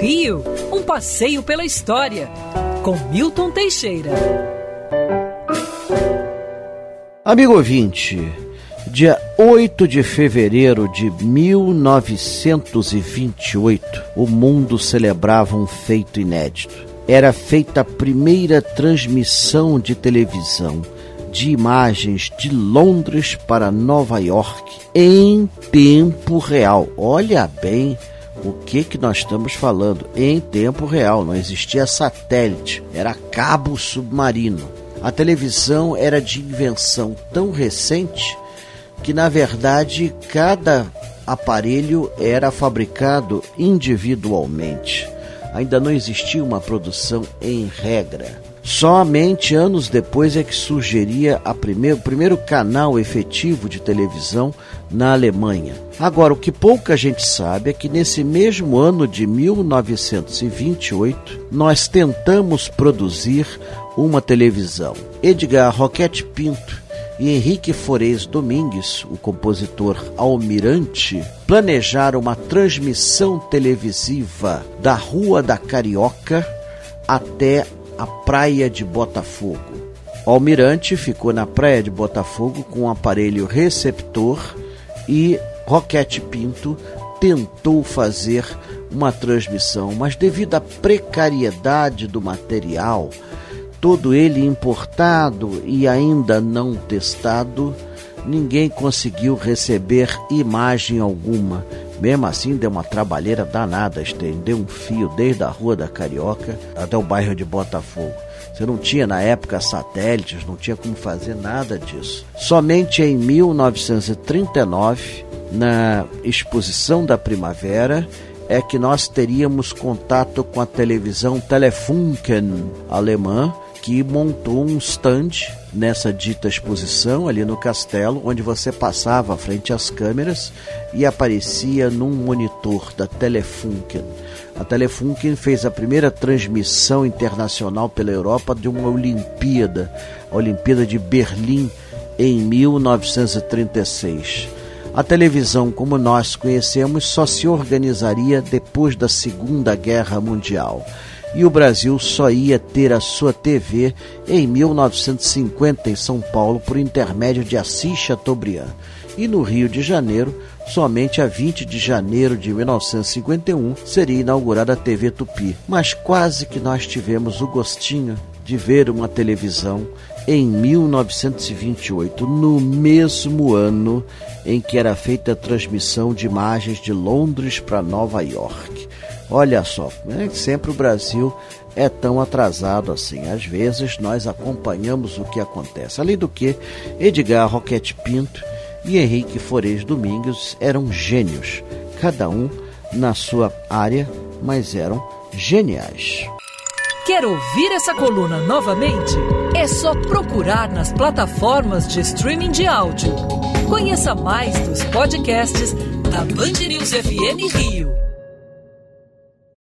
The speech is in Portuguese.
Rio, um passeio pela história, com Milton Teixeira. Amigo ouvinte, dia 8 de fevereiro de 1928, o mundo celebrava um feito inédito. Era feita a primeira transmissão de televisão de imagens de Londres para Nova York em tempo real. Olha bem o que que nós estamos falando em tempo real, não existia satélite, era cabo submarino. A televisão era de invenção tão recente que na verdade cada aparelho era fabricado individualmente. Ainda não existia uma produção em regra. Somente anos depois é que surgiria o primeiro canal efetivo de televisão na Alemanha. Agora, o que pouca gente sabe é que nesse mesmo ano de 1928, nós tentamos produzir uma televisão. Edgar Roquete Pinto e Henrique Forez Domingues, o compositor Almirante, planejaram uma transmissão televisiva da Rua da Carioca até a Praia de Botafogo. O almirante ficou na Praia de Botafogo com um aparelho receptor e Roquete Pinto tentou fazer uma transmissão, mas devido à precariedade do material, todo ele importado e ainda não testado, ninguém conseguiu receber imagem alguma mesmo assim, deu uma trabalheira danada estender um fio desde a Rua da Carioca até o bairro de Botafogo. Você não tinha na época satélites, não tinha como fazer nada disso. Somente em 1939, na exposição da primavera, é que nós teríamos contato com a televisão Telefunken alemã, que montou um stand nessa dita exposição ali no castelo, onde você passava frente às câmeras e aparecia num monitor da Telefunken. A Telefunken fez a primeira transmissão internacional pela Europa de uma Olimpíada, a Olimpíada de Berlim, em 1936. A televisão, como nós conhecemos, só se organizaria depois da Segunda Guerra Mundial e o Brasil só ia ter a sua TV em 1950 em São Paulo por intermédio de Assis Chateaubriand e no Rio de Janeiro, somente a 20 de janeiro de 1951 seria inaugurada a TV Tupi. Mas quase que nós tivemos o gostinho de ver uma televisão em 1928, no mesmo ano em que era feita a transmissão de imagens de Londres para Nova York. Olha só, né? sempre o Brasil é tão atrasado assim. Às vezes nós acompanhamos o que acontece. Além do que, Edgar Roquete Pinto e Henrique Forez Domingos eram gênios, cada um na sua área, mas eram geniais. Quer ouvir essa coluna novamente? É só procurar nas plataformas de streaming de áudio. Conheça mais dos podcasts da Band News FM Rio.